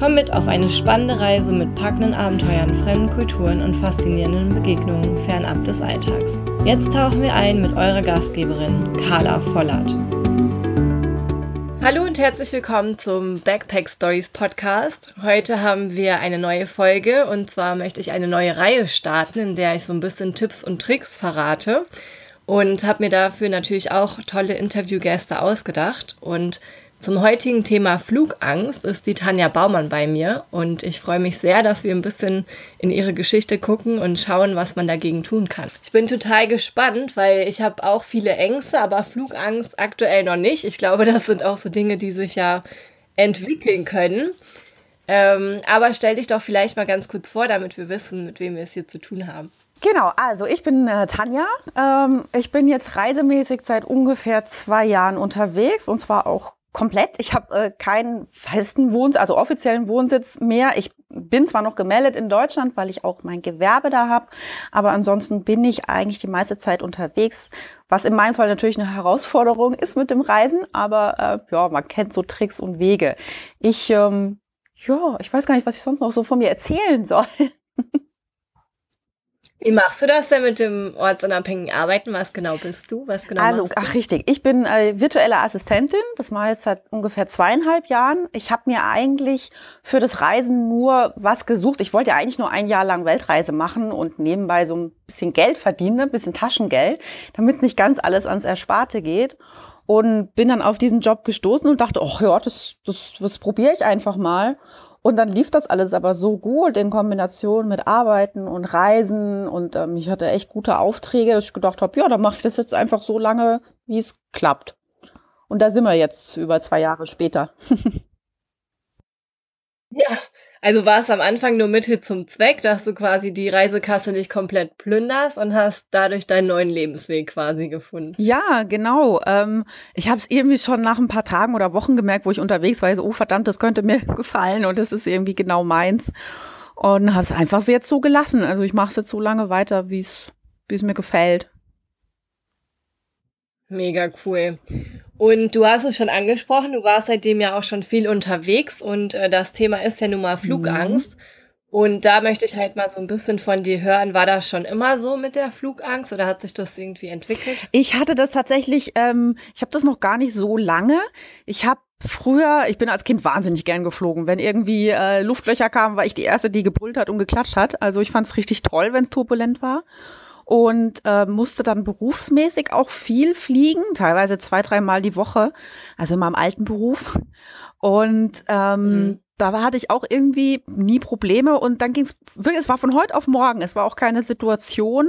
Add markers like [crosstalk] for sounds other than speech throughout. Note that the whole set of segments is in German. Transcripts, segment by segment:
Komm mit auf eine spannende Reise mit packenden Abenteuern, fremden Kulturen und faszinierenden Begegnungen fernab des Alltags. Jetzt tauchen wir ein mit eurer Gastgeberin Carla Vollert. Hallo und herzlich willkommen zum Backpack Stories Podcast. Heute haben wir eine neue Folge und zwar möchte ich eine neue Reihe starten, in der ich so ein bisschen Tipps und Tricks verrate und habe mir dafür natürlich auch tolle Interviewgäste ausgedacht und zum heutigen Thema Flugangst ist die Tanja Baumann bei mir und ich freue mich sehr, dass wir ein bisschen in ihre Geschichte gucken und schauen, was man dagegen tun kann. Ich bin total gespannt, weil ich habe auch viele Ängste, aber Flugangst aktuell noch nicht. Ich glaube, das sind auch so Dinge, die sich ja entwickeln können. Ähm, aber stell dich doch vielleicht mal ganz kurz vor, damit wir wissen, mit wem wir es hier zu tun haben. Genau, also ich bin äh, Tanja. Ähm, ich bin jetzt reisemäßig seit ungefähr zwei Jahren unterwegs und zwar auch komplett. Ich habe äh, keinen festen Wohnsitz, also offiziellen Wohnsitz mehr. Ich bin zwar noch gemeldet in Deutschland, weil ich auch mein Gewerbe da habe, aber ansonsten bin ich eigentlich die meiste Zeit unterwegs, was in meinem Fall natürlich eine Herausforderung ist mit dem Reisen, aber äh, ja, man kennt so Tricks und Wege. Ich ähm, ja, ich weiß gar nicht, was ich sonst noch so von mir erzählen soll. Wie machst du das denn mit dem ortsunabhängigen Arbeiten? Was genau bist du? Was genau also, ach richtig, ich bin äh, virtuelle Assistentin. Das mache ich jetzt seit ungefähr zweieinhalb Jahren. Ich habe mir eigentlich für das Reisen nur was gesucht. Ich wollte ja eigentlich nur ein Jahr lang Weltreise machen und nebenbei so ein bisschen Geld verdienen, ein bisschen Taschengeld, damit nicht ganz alles ans Ersparte geht. Und bin dann auf diesen Job gestoßen und dachte, ach ja, das, das, das probiere ich einfach mal. Und dann lief das alles aber so gut in Kombination mit Arbeiten und Reisen und ähm, ich hatte echt gute Aufträge, dass ich gedacht habe, ja, dann mache ich das jetzt einfach so lange, wie es klappt. Und da sind wir jetzt über zwei Jahre später. [laughs] ja, also war es am Anfang nur Mittel zum Zweck, dass du quasi die Reisekasse nicht komplett plünderst und hast dadurch deinen neuen Lebensweg quasi gefunden. Ja, genau. Ähm, ich habe es irgendwie schon nach ein paar Tagen oder Wochen gemerkt, wo ich unterwegs war, so, oh verdammt, das könnte mir [laughs] gefallen und das ist irgendwie genau meins. Und habe es einfach so jetzt so gelassen. Also ich mache es jetzt so lange weiter, wie es mir gefällt. Mega cool. Und du hast es schon angesprochen, du warst seitdem ja auch schon viel unterwegs und äh, das Thema ist ja nun mal Flugangst. Mhm. Und da möchte ich halt mal so ein bisschen von dir hören. War das schon immer so mit der Flugangst oder hat sich das irgendwie entwickelt? Ich hatte das tatsächlich, ähm, ich habe das noch gar nicht so lange. Ich habe früher, ich bin als Kind wahnsinnig gern geflogen. Wenn irgendwie äh, Luftlöcher kamen, war ich die Erste, die gebrüllt hat und geklatscht hat. Also ich fand es richtig toll, wenn es turbulent war und äh, musste dann berufsmäßig auch viel fliegen, teilweise zwei, dreimal die Woche, also in meinem alten Beruf. Und ähm, mhm. da hatte ich auch irgendwie nie Probleme und dann ging es wirklich, es war von heute auf morgen. Es war auch keine Situation,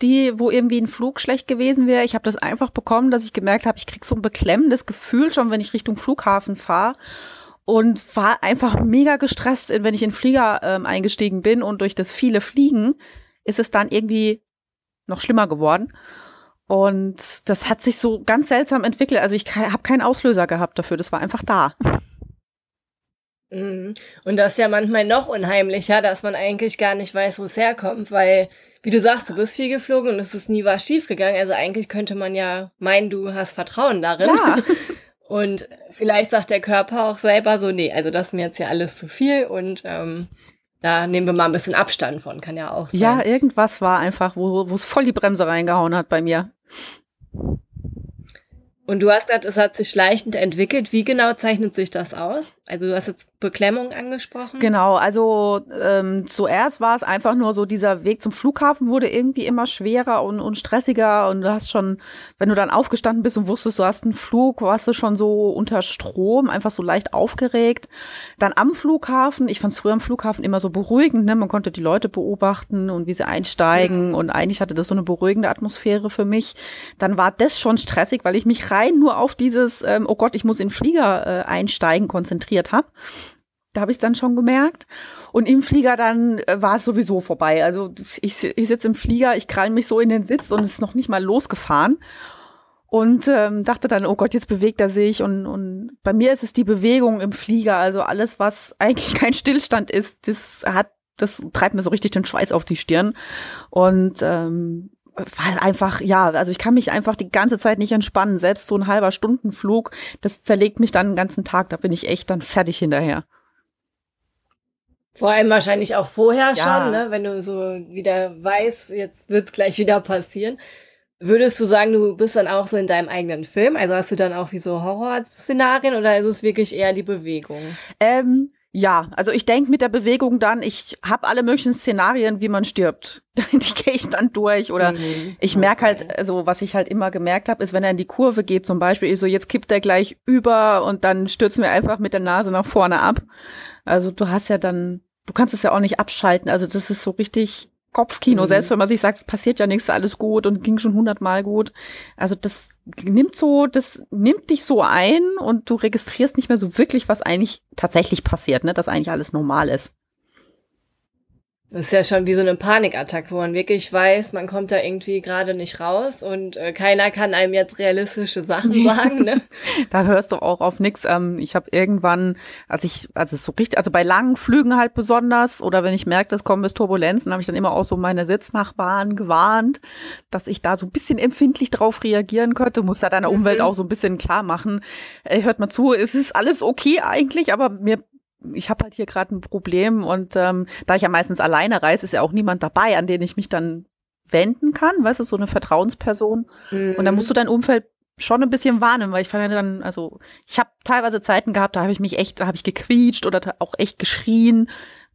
die, wo irgendwie ein Flug schlecht gewesen wäre. Ich habe das einfach bekommen, dass ich gemerkt habe, ich krieg so ein beklemmendes Gefühl schon, wenn ich Richtung Flughafen fahre und war einfach mega gestresst, wenn ich in den Flieger ähm, eingestiegen bin und durch das viele Fliegen ist es dann irgendwie noch schlimmer geworden. Und das hat sich so ganz seltsam entwickelt. Also ich habe keinen Auslöser gehabt dafür. Das war einfach da. Mhm. Und das ist ja manchmal noch unheimlicher, dass man eigentlich gar nicht weiß, wo es herkommt, weil, wie du sagst, du bist viel geflogen und es ist nie was schiefgegangen. Also eigentlich könnte man ja meinen, du hast Vertrauen darin. Ja. [laughs] Und vielleicht sagt der Körper auch selber so, nee, also das ist mir jetzt ja alles zu viel und ähm, da nehmen wir mal ein bisschen Abstand von, kann ja auch sein. Ja, irgendwas war einfach, wo es voll die Bremse reingehauen hat bei mir. Und du hast gesagt, es hat sich schleichend entwickelt. Wie genau zeichnet sich das aus? Also du hast jetzt Beklemmung angesprochen. Genau, also ähm, zuerst war es einfach nur so, dieser Weg zum Flughafen wurde irgendwie immer schwerer und, und stressiger und du hast schon, wenn du dann aufgestanden bist und wusstest, du hast einen Flug, warst du schon so unter Strom, einfach so leicht aufgeregt. Dann am Flughafen, ich fand es früher am Flughafen immer so beruhigend, ne? man konnte die Leute beobachten und wie sie einsteigen ja. und eigentlich hatte das so eine beruhigende Atmosphäre für mich. Dann war das schon stressig, weil ich mich rein nur auf dieses, ähm, oh Gott, ich muss in den Flieger äh, einsteigen, konzentriert habe. da habe ich dann schon gemerkt. Und im Flieger dann äh, war es sowieso vorbei. Also ich, ich sitze im Flieger, ich krall mich so in den Sitz und es ist noch nicht mal losgefahren. Und ähm, dachte dann, oh Gott, jetzt bewegt er sich. Und, und bei mir ist es die Bewegung im Flieger. Also alles, was eigentlich [laughs] kein Stillstand ist, das hat, das treibt mir so richtig den Schweiß auf die Stirn. Und ähm, weil einfach, ja, also ich kann mich einfach die ganze Zeit nicht entspannen. Selbst so ein halber Stundenflug, das zerlegt mich dann den ganzen Tag. Da bin ich echt dann fertig hinterher. Vor allem wahrscheinlich auch vorher ja. schon, ne? wenn du so wieder weißt, jetzt wird es gleich wieder passieren. Würdest du sagen, du bist dann auch so in deinem eigenen Film? Also hast du dann auch wie so Horrorszenarien oder ist es wirklich eher die Bewegung? Ähm, ja, also ich denke mit der Bewegung dann, ich habe alle möglichen Szenarien, wie man stirbt. [laughs] die gehe ich dann durch. Oder mhm. ich merke halt, okay. halt, also was ich halt immer gemerkt habe, ist, wenn er in die Kurve geht, zum Beispiel, ich so, jetzt kippt er gleich über und dann stürzen wir einfach mit der Nase nach vorne ab. Also du hast ja dann, du kannst es ja auch nicht abschalten. Also das ist so richtig Kopfkino, mhm. selbst wenn man sich sagt, es passiert ja nichts, alles gut und ging schon hundertmal gut. Also das nimmt so, das nimmt dich so ein und du registrierst nicht mehr so wirklich, was eigentlich tatsächlich passiert, ne, dass eigentlich alles normal ist. Das ist ja schon wie so eine Panikattacke, wo man wirklich weiß, man kommt da irgendwie gerade nicht raus und äh, keiner kann einem jetzt realistische Sachen sagen. Ne? [laughs] da hörst du auch auf nichts. Ähm, ich habe irgendwann, als ich, also so richtig, also bei langen Flügen halt besonders oder wenn ich merke, es kommen bis Turbulenzen, habe ich dann immer auch so meine Sitznachbarn gewarnt, dass ich da so ein bisschen empfindlich drauf reagieren könnte. Muss ja deiner mhm. Umwelt auch so ein bisschen klar machen. Ey, hört mal zu, es ist alles okay eigentlich, aber mir ich habe halt hier gerade ein Problem und ähm, da ich ja meistens alleine reise, ist ja auch niemand dabei, an den ich mich dann wenden kann, weißt du, so eine Vertrauensperson. Mhm. Und dann musst du dein Umfeld schon ein bisschen warnen, weil ich fand dann, also ich habe teilweise Zeiten gehabt, da habe ich mich echt, da habe ich gequietscht oder auch echt geschrien.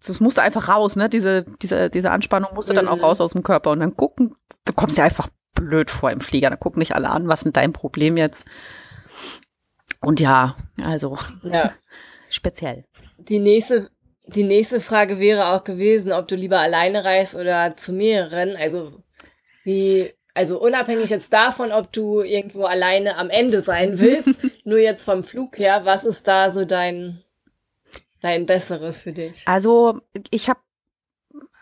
Das musste einfach raus, ne? Diese, diese, diese Anspannung musste mhm. dann auch mhm. raus aus dem Körper und dann gucken, du kommst ja einfach blöd vor im Flieger. Dann gucken nicht alle an, was ist denn dein Problem jetzt? Und ja, also ja. [laughs] speziell. Die nächste, die nächste Frage wäre auch gewesen, ob du lieber alleine reist oder zu mehreren. Also wie, also unabhängig jetzt davon, ob du irgendwo alleine am Ende sein [laughs] willst, nur jetzt vom Flug her, was ist da so dein, dein Besseres für dich? Also ich habe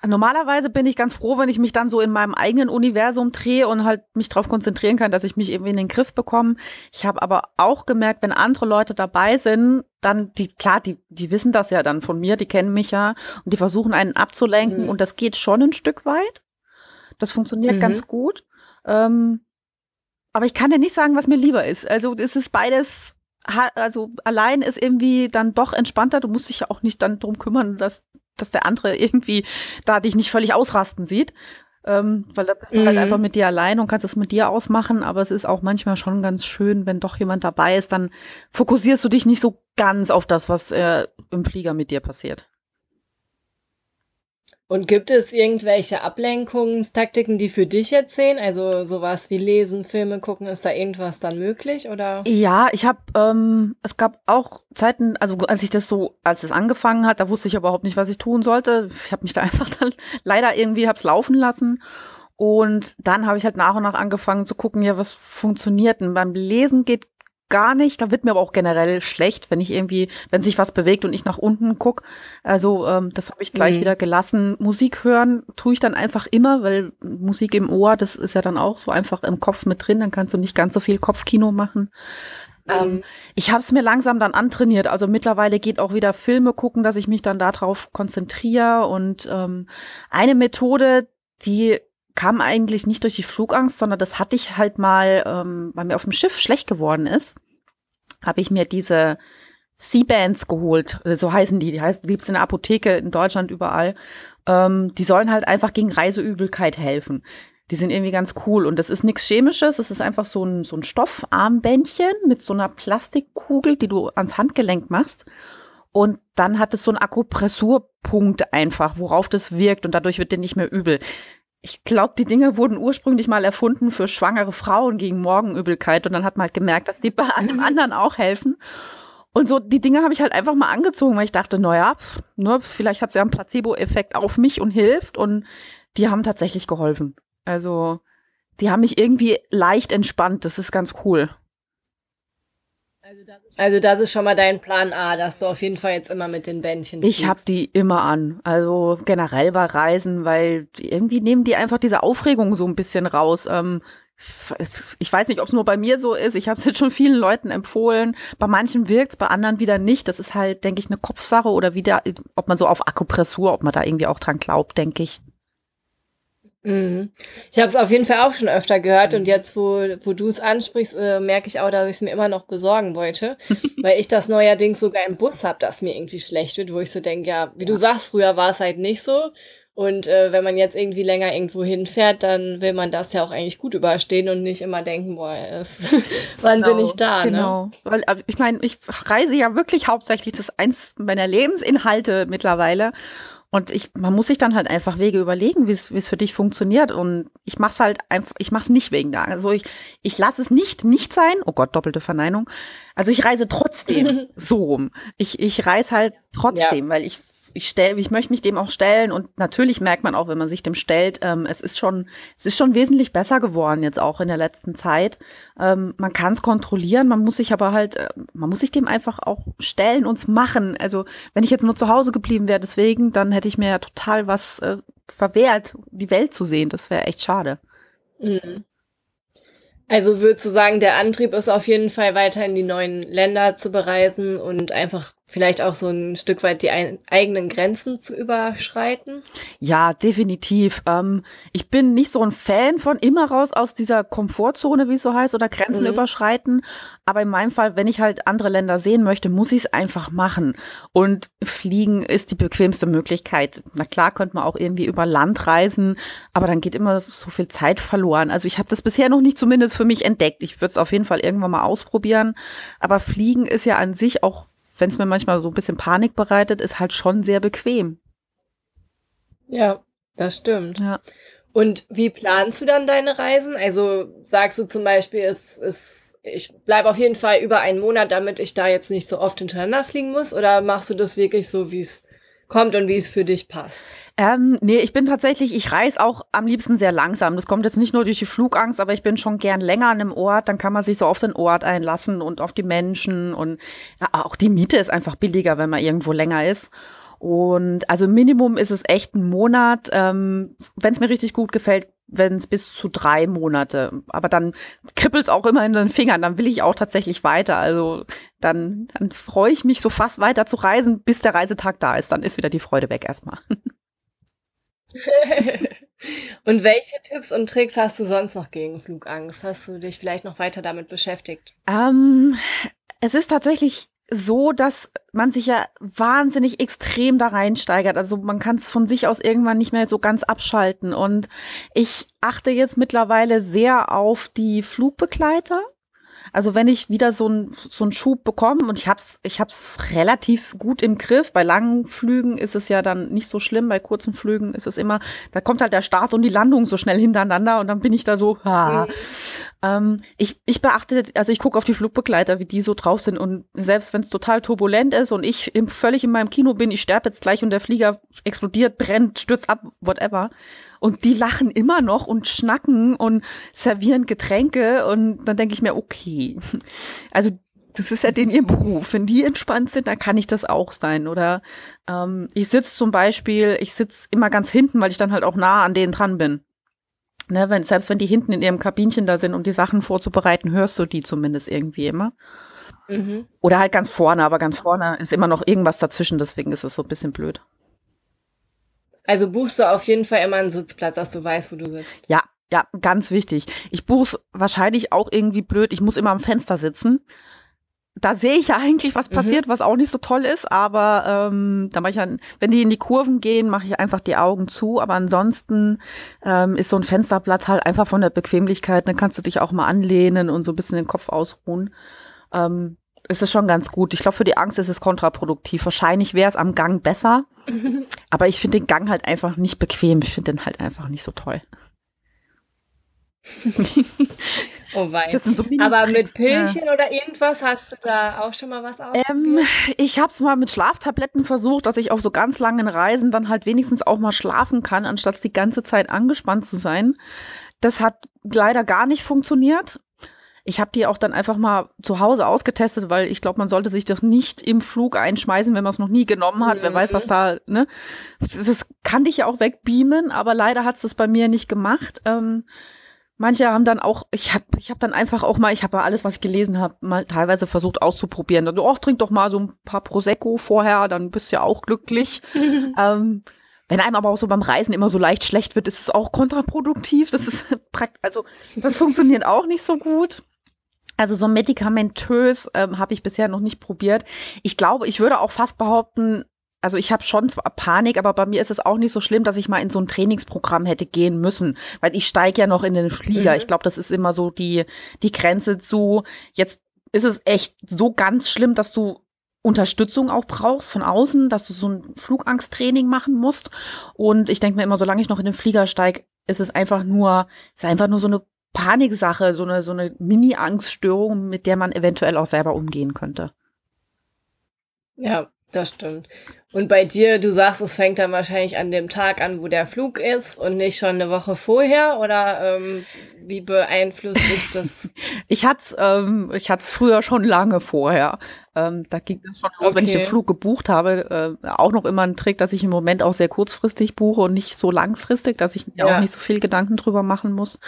Normalerweise bin ich ganz froh, wenn ich mich dann so in meinem eigenen Universum drehe und halt mich darauf konzentrieren kann, dass ich mich irgendwie in den Griff bekomme. Ich habe aber auch gemerkt, wenn andere Leute dabei sind, dann die klar, die die wissen das ja dann von mir, die kennen mich ja und die versuchen einen abzulenken mhm. und das geht schon ein Stück weit. Das funktioniert mhm. ganz gut. Ähm, aber ich kann dir nicht sagen, was mir lieber ist. Also es ist beides also allein ist irgendwie dann doch entspannter. Du musst dich ja auch nicht dann drum kümmern, dass dass der andere irgendwie da dich nicht völlig ausrasten sieht. Ähm, weil da bist du halt mhm. halt einfach mit dir allein und kannst es mit dir ausmachen, aber es ist auch manchmal schon ganz schön, wenn doch jemand dabei ist, dann fokussierst du dich nicht so ganz auf das, was äh, im Flieger mit dir passiert. Und gibt es irgendwelche Ablenkungstaktiken, die für dich jetzt sehen? Also sowas wie Lesen, Filme gucken, ist da irgendwas dann möglich oder? Ja, ich habe, ähm, es gab auch Zeiten, also als ich das so, als es angefangen hat, da wusste ich überhaupt nicht, was ich tun sollte. Ich habe mich da [laughs] einfach dann leider irgendwie hab's laufen lassen. Und dann habe ich halt nach und nach angefangen zu gucken, ja, was funktioniert denn? Beim Lesen geht gar nicht. Da wird mir aber auch generell schlecht, wenn ich irgendwie, wenn sich was bewegt und ich nach unten guck. Also ähm, das habe ich gleich mhm. wieder gelassen. Musik hören tue ich dann einfach immer, weil Musik im Ohr, das ist ja dann auch so einfach im Kopf mit drin. Dann kannst du nicht ganz so viel Kopfkino machen. Mhm. Ähm, ich habe es mir langsam dann antrainiert. Also mittlerweile geht auch wieder Filme gucken, dass ich mich dann darauf konzentriere. Und ähm, eine Methode, die kam eigentlich nicht durch die Flugangst, sondern das hatte ich halt mal, ähm, weil mir auf dem Schiff schlecht geworden ist, habe ich mir diese C-Bands geholt. Äh, so heißen die. Die heißt, gibt's in der Apotheke in Deutschland überall. Ähm, die sollen halt einfach gegen Reiseübelkeit helfen. Die sind irgendwie ganz cool und das ist nichts Chemisches. Es ist einfach so ein, so ein Stoffarmbändchen mit so einer Plastikkugel, die du ans Handgelenk machst. Und dann hat es so einen Akupressurpunkt einfach, worauf das wirkt und dadurch wird dir nicht mehr übel ich glaube, die Dinge wurden ursprünglich mal erfunden für schwangere Frauen gegen Morgenübelkeit und dann hat man halt gemerkt, dass die bei einem mhm. anderen auch helfen. Und so, die Dinge habe ich halt einfach mal angezogen, weil ich dachte, naja, ne, vielleicht hat es ja einen Placebo-Effekt auf mich und hilft. Und die haben tatsächlich geholfen. Also, die haben mich irgendwie leicht entspannt. Das ist ganz cool. Also das ist schon mal dein Plan A, dass du auf jeden Fall jetzt immer mit den Bändchen Ich habe die immer an. Also generell bei Reisen, weil irgendwie nehmen die einfach diese Aufregung so ein bisschen raus. Ähm, ich weiß nicht, ob es nur bei mir so ist. Ich habe es jetzt schon vielen Leuten empfohlen. Bei manchen wirkt es, bei anderen wieder nicht. Das ist halt, denke ich, eine Kopfsache oder wieder, ob man so auf Akupressur, ob man da irgendwie auch dran glaubt, denke ich. Mhm. Ich habe es auf jeden Fall auch schon öfter gehört und jetzt, wo, wo du es ansprichst, äh, merke ich auch, dass ich es mir immer noch besorgen wollte, [laughs] weil ich das neuerdings sogar im Bus habe, dass mir irgendwie schlecht wird, wo ich so denke, ja, wie ja. du sagst, früher war es halt nicht so und äh, wenn man jetzt irgendwie länger irgendwo hinfährt, dann will man das ja auch eigentlich gut überstehen und nicht immer denken, boah, es, [laughs] wann genau, bin ich da? Ne? Genau. Ne? Weil ich meine, ich reise ja wirklich hauptsächlich das ist eins meiner Lebensinhalte mittlerweile. Und ich, man muss sich dann halt einfach Wege überlegen, wie es für dich funktioniert. Und ich mach's halt einfach, ich mach's nicht wegen da. Also ich, ich lasse es nicht nicht sein. Oh Gott, doppelte Verneinung. Also ich reise trotzdem [laughs] so rum. Ich, ich reise halt trotzdem, ja. weil ich ich stelle, ich möchte mich dem auch stellen und natürlich merkt man auch, wenn man sich dem stellt, ähm, es ist schon, es ist schon wesentlich besser geworden jetzt auch in der letzten Zeit. Ähm, man kann es kontrollieren, man muss sich aber halt, äh, man muss sich dem einfach auch stellen und machen. Also wenn ich jetzt nur zu Hause geblieben wäre, deswegen, dann hätte ich mir ja total was äh, verwehrt, die Welt zu sehen. Das wäre echt schade. Mhm. Also würdest du sagen, der Antrieb ist auf jeden Fall weiter in die neuen Länder zu bereisen und einfach vielleicht auch so ein Stück weit die ein, eigenen Grenzen zu überschreiten? Ja, definitiv. Ähm, ich bin nicht so ein Fan von immer raus aus dieser Komfortzone, wie es so heißt, oder Grenzen mhm. überschreiten. Aber in meinem Fall, wenn ich halt andere Länder sehen möchte, muss ich es einfach machen. Und fliegen ist die bequemste Möglichkeit. Na klar, könnte man auch irgendwie über Land reisen, aber dann geht immer so viel Zeit verloren. Also ich habe das bisher noch nicht zumindest für mich entdeckt. Ich würde es auf jeden Fall irgendwann mal ausprobieren. Aber Fliegen ist ja an sich auch wenn es mir manchmal so ein bisschen Panik bereitet, ist halt schon sehr bequem. Ja, das stimmt. Ja. Und wie planst du dann deine Reisen? Also sagst du zum Beispiel, es, es, ich bleibe auf jeden Fall über einen Monat, damit ich da jetzt nicht so oft hintereinander fliegen muss? Oder machst du das wirklich so, wie es kommt und wie es für dich passt? Ähm, nee, ich bin tatsächlich, ich reise auch am liebsten sehr langsam. Das kommt jetzt nicht nur durch die Flugangst, aber ich bin schon gern länger an einem Ort. Dann kann man sich so auf den Ort einlassen und auf die Menschen. Und ja, auch die Miete ist einfach billiger, wenn man irgendwo länger ist. Und also Minimum ist es echt ein Monat. Ähm, wenn es mir richtig gut gefällt, wenn es bis zu drei Monate. Aber dann kribbelt es auch immer in den Fingern. Dann will ich auch tatsächlich weiter. Also dann, dann freue ich mich so fast weiter zu reisen, bis der Reisetag da ist. Dann ist wieder die Freude weg erstmal. [laughs] und welche Tipps und Tricks hast du sonst noch gegen Flugangst? Hast du dich vielleicht noch weiter damit beschäftigt? Ähm, es ist tatsächlich so, dass man sich ja wahnsinnig extrem da reinsteigert. Also man kann es von sich aus irgendwann nicht mehr so ganz abschalten. Und ich achte jetzt mittlerweile sehr auf die Flugbegleiter. Also wenn ich wieder so einen so einen Schub bekomme und ich hab's ich hab's relativ gut im Griff. Bei langen Flügen ist es ja dann nicht so schlimm. Bei kurzen Flügen ist es immer, da kommt halt der Start und die Landung so schnell hintereinander und dann bin ich da so. Ha. Ähm, ich ich beachte, also ich gucke auf die Flugbegleiter, wie die so drauf sind und selbst wenn es total turbulent ist und ich im, völlig in meinem Kino bin, ich sterbe jetzt gleich und der Flieger explodiert, brennt, stürzt ab, whatever und die lachen immer noch und schnacken und servieren Getränke und dann denke ich mir, okay, [laughs] also das ist ja den ihr Beruf. Wenn die entspannt sind, dann kann ich das auch sein. Oder ähm, ich sitze zum Beispiel, ich sitze immer ganz hinten, weil ich dann halt auch nah an denen dran bin. Ne, wenn, selbst wenn die hinten in ihrem Kabinchen da sind, um die Sachen vorzubereiten, hörst du die zumindest irgendwie immer. Mhm. Oder halt ganz vorne, aber ganz vorne ist immer noch irgendwas dazwischen, deswegen ist es so ein bisschen blöd. Also buchst du auf jeden Fall immer einen Sitzplatz, dass du weißt, wo du sitzt. Ja, ja, ganz wichtig. Ich buch's wahrscheinlich auch irgendwie blöd. Ich muss immer am Fenster sitzen. Da sehe ich ja eigentlich, was mhm. passiert, mhm. was auch nicht so toll ist, aber ähm, da mache ich dann, wenn die in die Kurven gehen, mache ich einfach die Augen zu. Aber ansonsten ähm, ist so ein Fensterplatz halt einfach von der Bequemlichkeit. Dann kannst du dich auch mal anlehnen und so ein bisschen den Kopf ausruhen. Ähm, ist es schon ganz gut. Ich glaube, für die Angst ist es kontraproduktiv. Wahrscheinlich wäre es am Gang besser. [laughs] Aber ich finde den Gang halt einfach nicht bequem. Ich finde den halt einfach nicht so toll. [laughs] oh wei. So Aber mit Pillchen ja. oder irgendwas hast du da auch schon mal was ausprobiert? Ähm, ich habe es mal mit Schlaftabletten versucht, dass ich auf so ganz langen Reisen dann halt wenigstens auch mal schlafen kann, anstatt die ganze Zeit angespannt zu sein. Das hat leider gar nicht funktioniert. ich habe die auch dann einfach mal zu Hause ausgetestet, weil ich glaube, man sollte sich das nicht im Flug einschmeißen, wenn man es noch nie genommen hat. Mhm. Wer weiß, was mhm. da, ne? Das, das kann dich ja auch wegbeamen, aber leider hat es das bei mir nicht gemacht. Ähm, manche haben dann auch, ich habe ich hab dann einfach auch mal, ich habe alles, was ich gelesen habe, mal teilweise versucht auszuprobieren. Dann, oh, trink doch mal so ein paar Prosecco vorher, dann bist du ja auch glücklich. [laughs] ähm, wenn einem aber auch so beim Reisen immer so leicht schlecht wird, ist es auch kontraproduktiv. Das ist [laughs] praktisch, also das funktioniert auch nicht so gut. Also so medikamentös ähm, habe ich bisher noch nicht probiert. Ich glaube, ich würde auch fast behaupten, also ich habe schon zwar Panik, aber bei mir ist es auch nicht so schlimm, dass ich mal in so ein Trainingsprogramm hätte gehen müssen, weil ich steige ja noch in den Flieger. Mhm. Ich glaube, das ist immer so die die Grenze zu. Jetzt ist es echt so ganz schlimm, dass du Unterstützung auch brauchst von außen, dass du so ein Flugangsttraining machen musst. Und ich denke mir immer, solange ich noch in den Flieger steige, ist es einfach nur, ist einfach nur so eine Paniksache, so eine, so eine Mini-Angststörung, mit der man eventuell auch selber umgehen könnte. Ja, das stimmt. Und bei dir, du sagst, es fängt dann wahrscheinlich an dem Tag an, wo der Flug ist und nicht schon eine Woche vorher? Oder ähm, wie beeinflusst dich das? [laughs] ich hatte es ähm, ich hat's früher schon lange vorher. Ähm, da ging das schon los, okay. wenn ich den Flug gebucht habe. Äh, auch noch immer ein Trick, dass ich im Moment auch sehr kurzfristig buche und nicht so langfristig, dass ich mir ja. auch nicht so viel Gedanken drüber machen muss.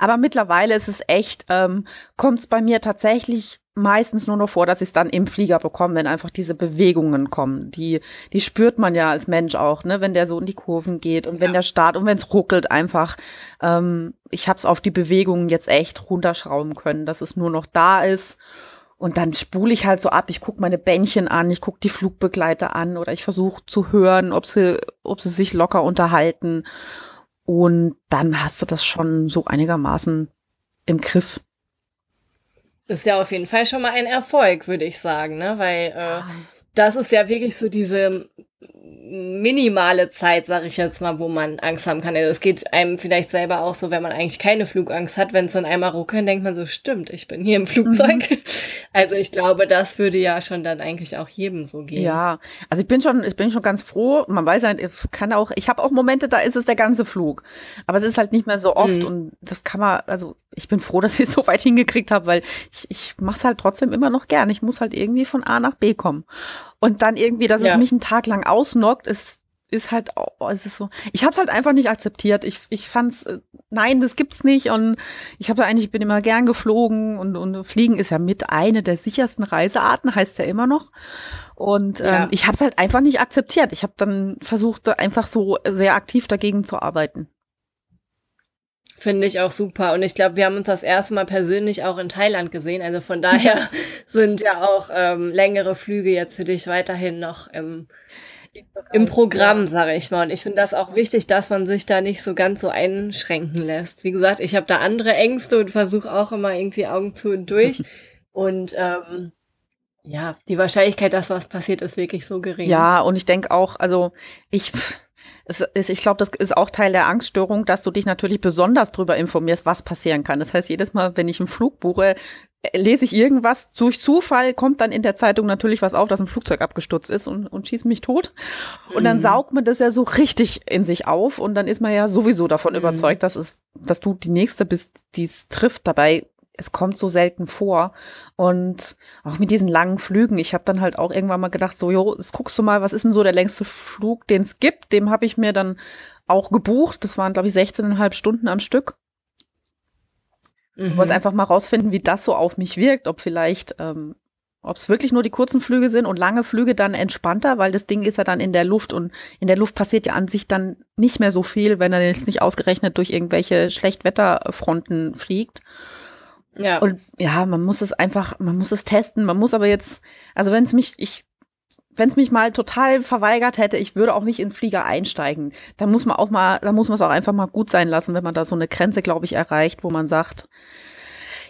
Aber mittlerweile ist es echt, ähm, kommt es bei mir tatsächlich meistens nur noch vor, dass ich es dann im Flieger bekomme, wenn einfach diese Bewegungen kommen. Die, die spürt man ja als Mensch auch, ne, wenn der so in die Kurven geht und ja. wenn der Start und wenn es ruckelt einfach. Ähm, ich habe es auf die Bewegungen jetzt echt runterschrauben können, dass es nur noch da ist. Und dann spule ich halt so ab, ich gucke meine Bändchen an, ich gucke die Flugbegleiter an oder ich versuche zu hören, ob sie, ob sie sich locker unterhalten. Und dann hast du das schon so einigermaßen im Griff. Das ist ja auf jeden Fall schon mal ein Erfolg, würde ich sagen, ne? Weil äh, das ist ja wirklich so diese minimale Zeit, sage ich jetzt mal, wo man Angst haben kann. Also es geht einem vielleicht selber auch so, wenn man eigentlich keine Flugangst hat, wenn es dann einmal ruckelt, denkt man so, stimmt, ich bin hier im Flugzeug. Mhm. [laughs] Also ich glaube, das würde ja schon dann eigentlich auch jedem so gehen. Ja, also ich bin schon, ich bin schon ganz froh. Man weiß halt, ich kann auch, ich habe auch Momente, da ist es der ganze Flug, aber es ist halt nicht mehr so oft mhm. und das kann man, also ich bin froh, [laughs] dass ich es so weit hingekriegt habe, weil ich, ich mache es halt trotzdem immer noch gern. Ich muss halt irgendwie von A nach B kommen. Und dann irgendwie, dass ja. es mich einen Tag lang ausnockt, ist, ist halt, oh, es ist so. Ich habe es halt einfach nicht akzeptiert. Ich, ich fand's, äh, nein, das gibt's nicht. Und ich habe eigentlich, ich bin immer gern geflogen und, und Fliegen ist ja mit eine der sichersten Reisearten, heißt ja immer noch. Und ähm, ja. ich habe es halt einfach nicht akzeptiert. Ich habe dann versucht, einfach so sehr aktiv dagegen zu arbeiten. Finde ich auch super. Und ich glaube, wir haben uns das erste Mal persönlich auch in Thailand gesehen. Also von [laughs] daher sind ja auch ähm, längere Flüge jetzt für dich weiterhin noch im, im Programm, sage ich mal. Und ich finde das auch wichtig, dass man sich da nicht so ganz so einschränken lässt. Wie gesagt, ich habe da andere Ängste und versuche auch immer irgendwie Augen zu und durch. [laughs] Und ähm, ja, die Wahrscheinlichkeit, dass was passiert, ist wirklich so gering. Ja, und ich denke auch, also ich ist, ich glaube, das ist auch Teil der Angststörung, dass du dich natürlich besonders darüber informierst, was passieren kann. Das heißt, jedes Mal, wenn ich einen Flug buche, äh, lese ich irgendwas. Durch Zufall kommt dann in der Zeitung natürlich was auf, dass ein Flugzeug abgestürzt ist und, und schießt mich tot. Und dann mhm. saugt man das ja so richtig in sich auf und dann ist man ja sowieso davon mhm. überzeugt, dass es, dass du die nächste bist, die es trifft. Dabei es kommt so selten vor. Und auch mit diesen langen Flügen, ich habe dann halt auch irgendwann mal gedacht, so, jo, jetzt guckst du mal, was ist denn so der längste Flug, den es gibt? Dem habe ich mir dann auch gebucht. Das waren, glaube ich, 16,5 Stunden am Stück. Mhm. Ich wollte einfach mal rausfinden, wie das so auf mich wirkt, ob vielleicht, ähm, ob es wirklich nur die kurzen Flüge sind und lange Flüge dann entspannter, weil das Ding ist ja dann in der Luft und in der Luft passiert ja an sich dann nicht mehr so viel, wenn er jetzt nicht ausgerechnet durch irgendwelche Schlechtwetterfronten fliegt. Ja. Und ja, man muss es einfach, man muss es testen. Man muss aber jetzt, also wenn es mich, ich, wenn es mich mal total verweigert hätte, ich würde auch nicht in den Flieger einsteigen. Da muss man auch mal, da muss man es auch einfach mal gut sein lassen, wenn man da so eine Grenze, glaube ich, erreicht, wo man sagt,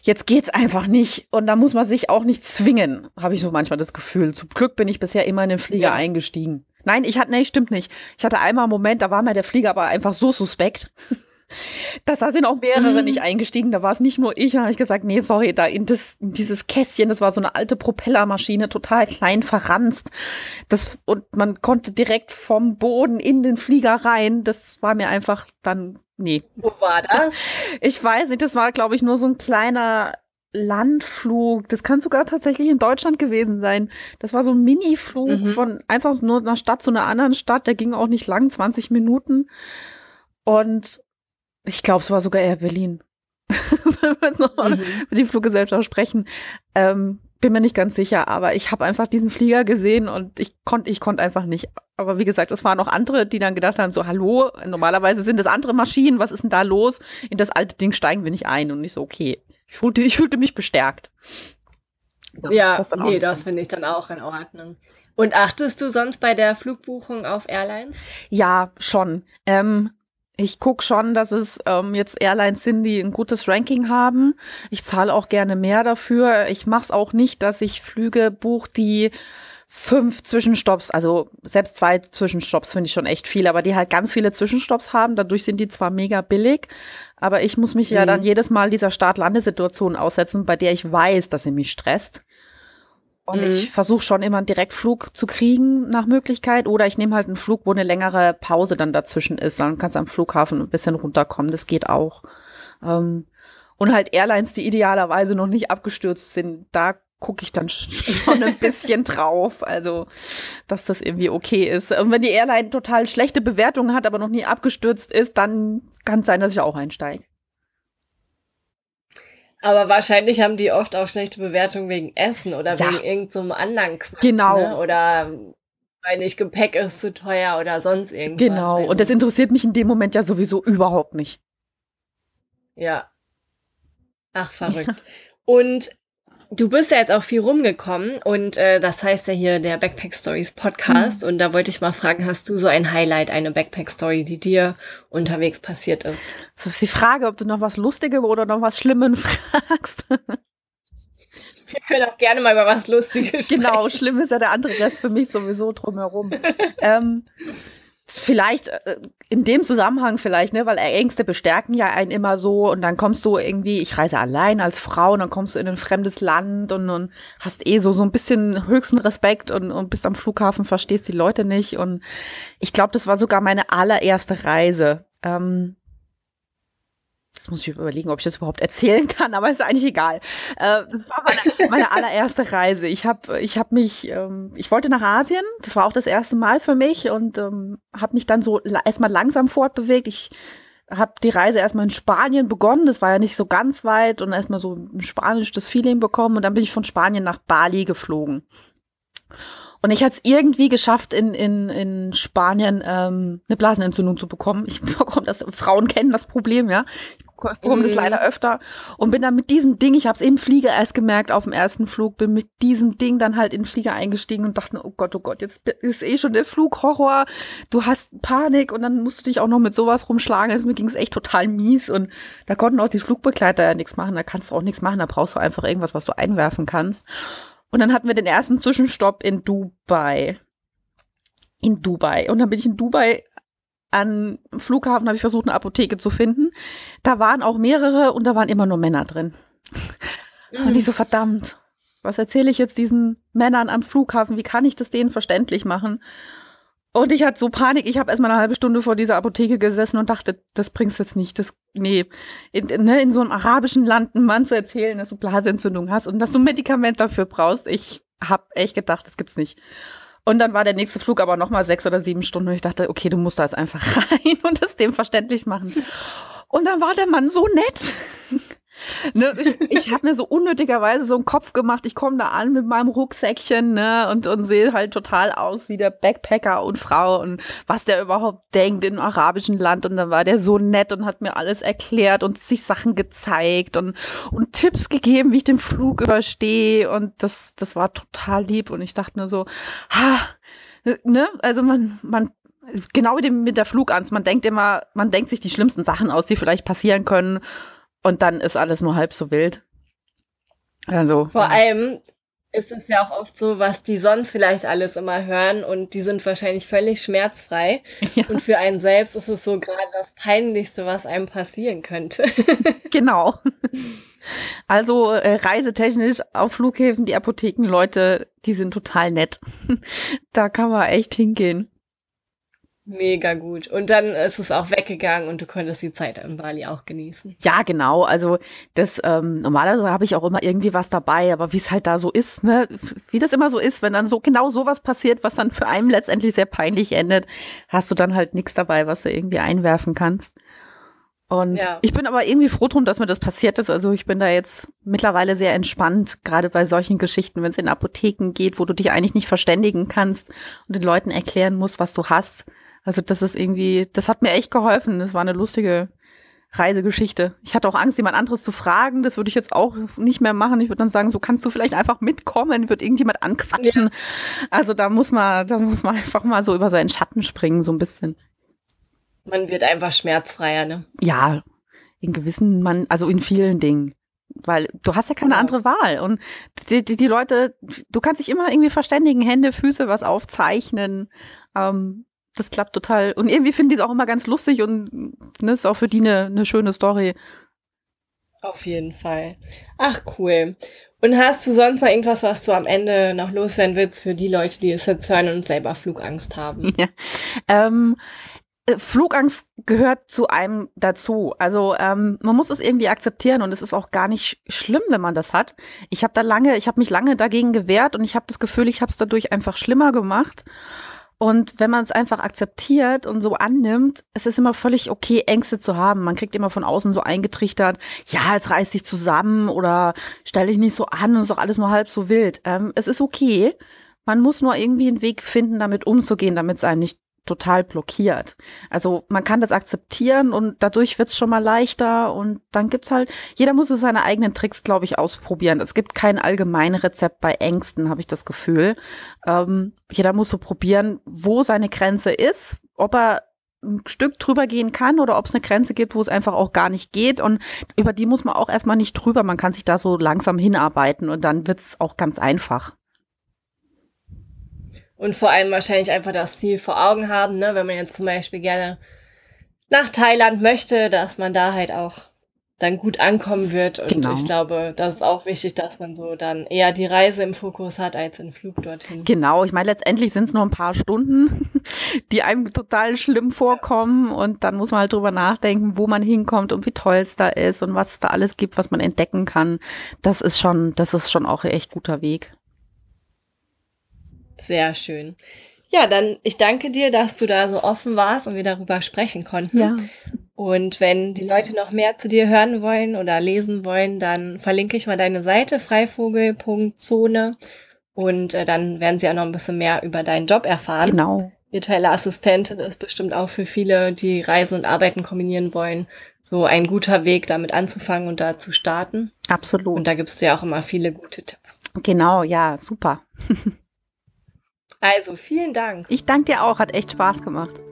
jetzt geht's einfach nicht. Und da muss man sich auch nicht zwingen, habe ich so manchmal das Gefühl. Zum Glück bin ich bisher immer in den Flieger ja. eingestiegen. Nein, ich hatte, nee, stimmt nicht. Ich hatte einmal einen Moment, da war mir der Flieger aber einfach so suspekt. Da sind auch mehrere mhm. nicht eingestiegen. Da war es nicht nur ich. Da habe ich gesagt, nee, sorry, da in, das, in dieses Kästchen, das war so eine alte Propellermaschine, total klein verranzt. Das, und man konnte direkt vom Boden in den Flieger rein. Das war mir einfach dann, nee. Wo war das? Ich weiß nicht, das war, glaube ich, nur so ein kleiner Landflug. Das kann sogar tatsächlich in Deutschland gewesen sein. Das war so ein Mini-Flug mhm. von einfach nur einer Stadt zu einer anderen Stadt. Der ging auch nicht lang, 20 Minuten. Und ich glaube, es war sogar eher Berlin. [laughs] Wenn wir jetzt nochmal mhm. über die Fluggesellschaft sprechen. Ähm, bin mir nicht ganz sicher, aber ich habe einfach diesen Flieger gesehen und ich konnte ich konnte einfach nicht. Aber wie gesagt, es waren auch andere, die dann gedacht haben, so hallo, normalerweise sind das andere Maschinen, was ist denn da los? In das alte Ding steigen wir nicht ein und nicht so, okay. Ich fühlte, ich fühlte mich bestärkt. Ja, das nee, das finde ich dann auch in Ordnung. Und achtest du sonst bei der Flugbuchung auf Airlines? Ja, schon. Ähm, ich gucke schon, dass es ähm, jetzt Airlines sind, die ein gutes Ranking haben. Ich zahle auch gerne mehr dafür. Ich mache es auch nicht, dass ich Flüge buche, die fünf Zwischenstopps, also selbst zwei Zwischenstopps finde ich schon echt viel, aber die halt ganz viele Zwischenstopps haben. Dadurch sind die zwar mega billig, aber ich muss mich mhm. ja dann jedes Mal dieser Start-Landesituation aussetzen, bei der ich weiß, dass sie mich stresst. Und mhm. ich versuche schon immer einen Direktflug zu kriegen nach Möglichkeit. Oder ich nehme halt einen Flug, wo eine längere Pause dann dazwischen ist. Dann kannst du am Flughafen ein bisschen runterkommen. Das geht auch. Ähm, und halt Airlines, die idealerweise noch nicht abgestürzt sind, da gucke ich dann [laughs] schon ein bisschen drauf. Also, dass das irgendwie okay ist. Und wenn die Airline total schlechte Bewertungen hat, aber noch nie abgestürzt ist, dann kann es sein, dass ich auch einsteige. Aber wahrscheinlich haben die oft auch schlechte Bewertungen wegen Essen oder ja. wegen irgendeinem so anderen Quatsch. Genau. Ne? Oder weil nicht Gepäck ist zu teuer oder sonst irgendwas. Genau. Und das interessiert mich in dem Moment ja sowieso überhaupt nicht. Ja. Ach, verrückt. Ja. [laughs] Und Du bist ja jetzt auch viel rumgekommen und äh, das heißt ja hier der Backpack Stories Podcast mhm. und da wollte ich mal fragen, hast du so ein Highlight, eine Backpack Story, die dir unterwegs passiert ist? Das ist die Frage, ob du noch was Lustiges oder noch was Schlimmes [laughs] fragst. Wir können auch gerne mal über was Lustiges genau, sprechen. Genau, schlimm ist ja der andere Rest für mich sowieso drumherum. [laughs] ähm, Vielleicht äh, in dem Zusammenhang vielleicht, ne, weil Ängste bestärken ja einen immer so und dann kommst du irgendwie, ich reise allein als Frau und dann kommst du in ein fremdes Land und, und hast eh so so ein bisschen höchsten Respekt und, und bist am Flughafen, verstehst die Leute nicht und ich glaube, das war sogar meine allererste Reise. Ähm, Jetzt muss ich überlegen, ob ich das überhaupt erzählen kann, aber ist eigentlich egal. Äh, das war meine, meine allererste Reise. Ich habe ich hab mich, ähm, ich wollte nach Asien, das war auch das erste Mal für mich und ähm, habe mich dann so erstmal langsam fortbewegt. Ich habe die Reise erstmal in Spanien begonnen, das war ja nicht so ganz weit und erstmal so ein spanisches Feeling bekommen und dann bin ich von Spanien nach Bali geflogen. Und ich hatte es irgendwie geschafft, in, in, in Spanien ähm, eine Blasenentzündung zu bekommen. Ich [laughs] bekomme das, Frauen kennen das Problem, ja. Ich bekomme mhm. das leider öfter und bin dann mit diesem Ding, ich habe es im Flieger erst gemerkt auf dem ersten Flug, bin mit diesem Ding dann halt in den Flieger eingestiegen und dachte, oh Gott, oh Gott, jetzt ist eh schon der Flughorror, du hast Panik und dann musst du dich auch noch mit sowas rumschlagen. Also mir ging es echt total mies und da konnten auch die Flugbegleiter ja nichts machen, da kannst du auch nichts machen, da brauchst du einfach irgendwas, was du einwerfen kannst. Und dann hatten wir den ersten Zwischenstopp in Dubai. In Dubai. Und dann bin ich in Dubai an Flughafen, habe ich versucht, eine Apotheke zu finden. Da waren auch mehrere und da waren immer nur Männer drin. Mhm. Und ich so, verdammt, was erzähle ich jetzt diesen Männern am Flughafen? Wie kann ich das denen verständlich machen? Und ich hatte so Panik, ich habe erstmal eine halbe Stunde vor dieser Apotheke gesessen und dachte, das bringst jetzt nicht, das, nee, in, ne, in so einem arabischen Land einen Mann zu erzählen, dass du Blasenentzündung hast und dass du ein Medikament dafür brauchst, ich habe echt gedacht, das gibt's nicht. Und dann war der nächste Flug aber nochmal sechs oder sieben Stunden und ich dachte, okay, du musst da jetzt einfach [laughs] rein und es dem verständlich machen. Und dann war der Mann so nett. Ne, ich ich habe mir so unnötigerweise so einen Kopf gemacht. Ich komme da an mit meinem Rucksäckchen ne, und, und sehe halt total aus wie der Backpacker und Frau und was der überhaupt denkt im arabischen Land. Und dann war der so nett und hat mir alles erklärt und sich Sachen gezeigt und, und Tipps gegeben, wie ich den Flug überstehe. Und das, das war total lieb. Und ich dachte nur so, ha, ne, also man, man genau wie mit der Flugangst. Man denkt immer, man denkt sich die schlimmsten Sachen aus, die vielleicht passieren können. Und dann ist alles nur halb so wild. Also. Vor allem ist es ja auch oft so, was die sonst vielleicht alles immer hören und die sind wahrscheinlich völlig schmerzfrei. [laughs] Ja. Und für einen selbst ist es so gerade das Peinlichste, was einem passieren könnte. [laughs] genau. Also äh, reisetechnisch auf Flughäfen, die Apothekenleute, die sind total nett. [laughs] da kann man echt hingehen. Mega gut. Und dann ist es auch weggegangen und du konntest die Zeit in Bali auch genießen. Ja, genau. Also das ähm, normalerweise habe ich auch immer irgendwie was dabei, aber wie es halt da so ist, ne, wie das immer so ist, wenn dann so genau sowas passiert, was dann für einen letztendlich sehr peinlich endet, hast du dann halt nichts dabei, was du irgendwie einwerfen kannst. Und ja. ich bin aber irgendwie froh drum, dass mir das passiert ist. Also ich bin da jetzt mittlerweile sehr entspannt, gerade bei solchen Geschichten, wenn es in Apotheken geht, wo du dich eigentlich nicht verständigen kannst und den Leuten erklären musst, was du hast. Also das ist irgendwie, das hat mir echt geholfen. Das war eine lustige Reisegeschichte. Ich hatte auch Angst, jemand anderes zu fragen. Das würde ich jetzt auch nicht mehr machen. Ich würde dann sagen, so kannst du vielleicht einfach mitkommen, wird irgendjemand anquatschen. Ja. Also da muss man, da muss man einfach mal so über seinen Schatten springen, so ein bisschen. Man wird einfach schmerzfreier, ne? Ja, in gewissen, man, also in vielen Dingen. Weil du hast ja keine genau. andere Wahl. Und die, die, die, Leute, du kannst dich immer irgendwie verständigen, Hände, Füße, was aufzeichnen. Ähm, das klappt total. Und irgendwie finden die es auch immer ganz lustig und ne, ist auch für die eine, eine schöne Story. Auf jeden Fall. Ach, cool. Und hast du sonst noch irgendwas, was du am Ende noch loswerden willst für die Leute, die es jetzt hören und selber Flugangst haben? [laughs] Ja. Ähm, äh, Flugangst gehört zu einem dazu. Also ähm, man muss es irgendwie akzeptieren und es ist auch gar nicht schlimm, wenn man das hat. Ich habe da lange, ich habe mich lange dagegen gewehrt und ich habe das Gefühl, ich habe es dadurch einfach schlimmer gemacht. Und wenn man es einfach akzeptiert und so annimmt, es ist immer völlig okay, Ängste zu haben. Man kriegt immer von außen so eingetrichtert, ja, jetzt reiß dich zusammen oder stell dich nicht so an und ist doch alles nur halb so wild. Ähm, es ist okay. Man muss nur irgendwie einen Weg finden, damit umzugehen, damit es einem nicht total blockiert. Also man kann das akzeptieren und dadurch wird es schon mal leichter und dann gibt's halt, jeder muss so seine eigenen Tricks, glaube ich, ausprobieren. Es gibt kein allgemeines Rezept bei Ängsten, habe ich das Gefühl. Ähm, jeder muss so probieren, wo seine Grenze ist, ob er ein Stück drüber gehen kann oder ob es eine Grenze gibt, wo es einfach auch gar nicht geht. Und über die muss man auch erstmal nicht drüber. Man kann sich da so langsam hinarbeiten und dann wird's auch ganz einfach. Und vor allem wahrscheinlich einfach das Ziel vor Augen haben, ne? wenn man jetzt zum Beispiel gerne nach Thailand möchte, dass man da halt auch dann gut ankommen wird. Und genau. ich glaube, das ist auch wichtig, dass man so dann eher die Reise im Fokus hat als den Flug dorthin. Genau, ich meine, letztendlich sind es nur ein paar Stunden, [laughs] die einem total schlimm vorkommen. Und dann muss man halt drüber nachdenken, wo man hinkommt und wie toll es da ist und was es da alles gibt, was man entdecken kann. Das ist schon, das ist schon auch ein echt guter Weg. Sehr schön. Ja, dann ich danke dir, dass du da so offen warst und wir darüber sprechen konnten. Ja. Und wenn die Leute noch mehr zu dir hören wollen oder lesen wollen, dann verlinke ich mal deine Seite freivogel.zone und äh, dann werden sie auch noch ein bisschen mehr über deinen Job erfahren. Genau. Virtuelle Assistentin ist bestimmt auch für viele, die Reisen und Arbeiten kombinieren wollen, so ein guter Weg, damit anzufangen und da zu starten. Absolut. Und da gibst du ja auch immer viele gute Tipps. Genau, ja, super. [laughs] Also vielen Dank. Ich danke dir auch, hat echt Spaß gemacht.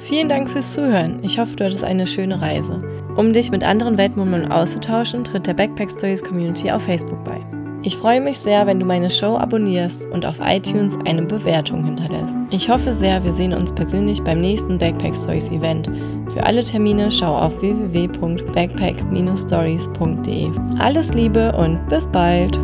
Vielen Dank fürs Zuhören. Ich hoffe, du hattest eine schöne Reise. Um dich mit anderen Weltmummern auszutauschen, tritt der Backpack Stories Community auf Facebook bei. Ich freue mich sehr, wenn du meine Show abonnierst und auf iTunes eine Bewertung hinterlässt. Ich hoffe sehr, wir sehen uns persönlich beim nächsten Backpack Stories Event. Für alle Termine schau auf www.backpack-stories.de. Alles Liebe und bis bald!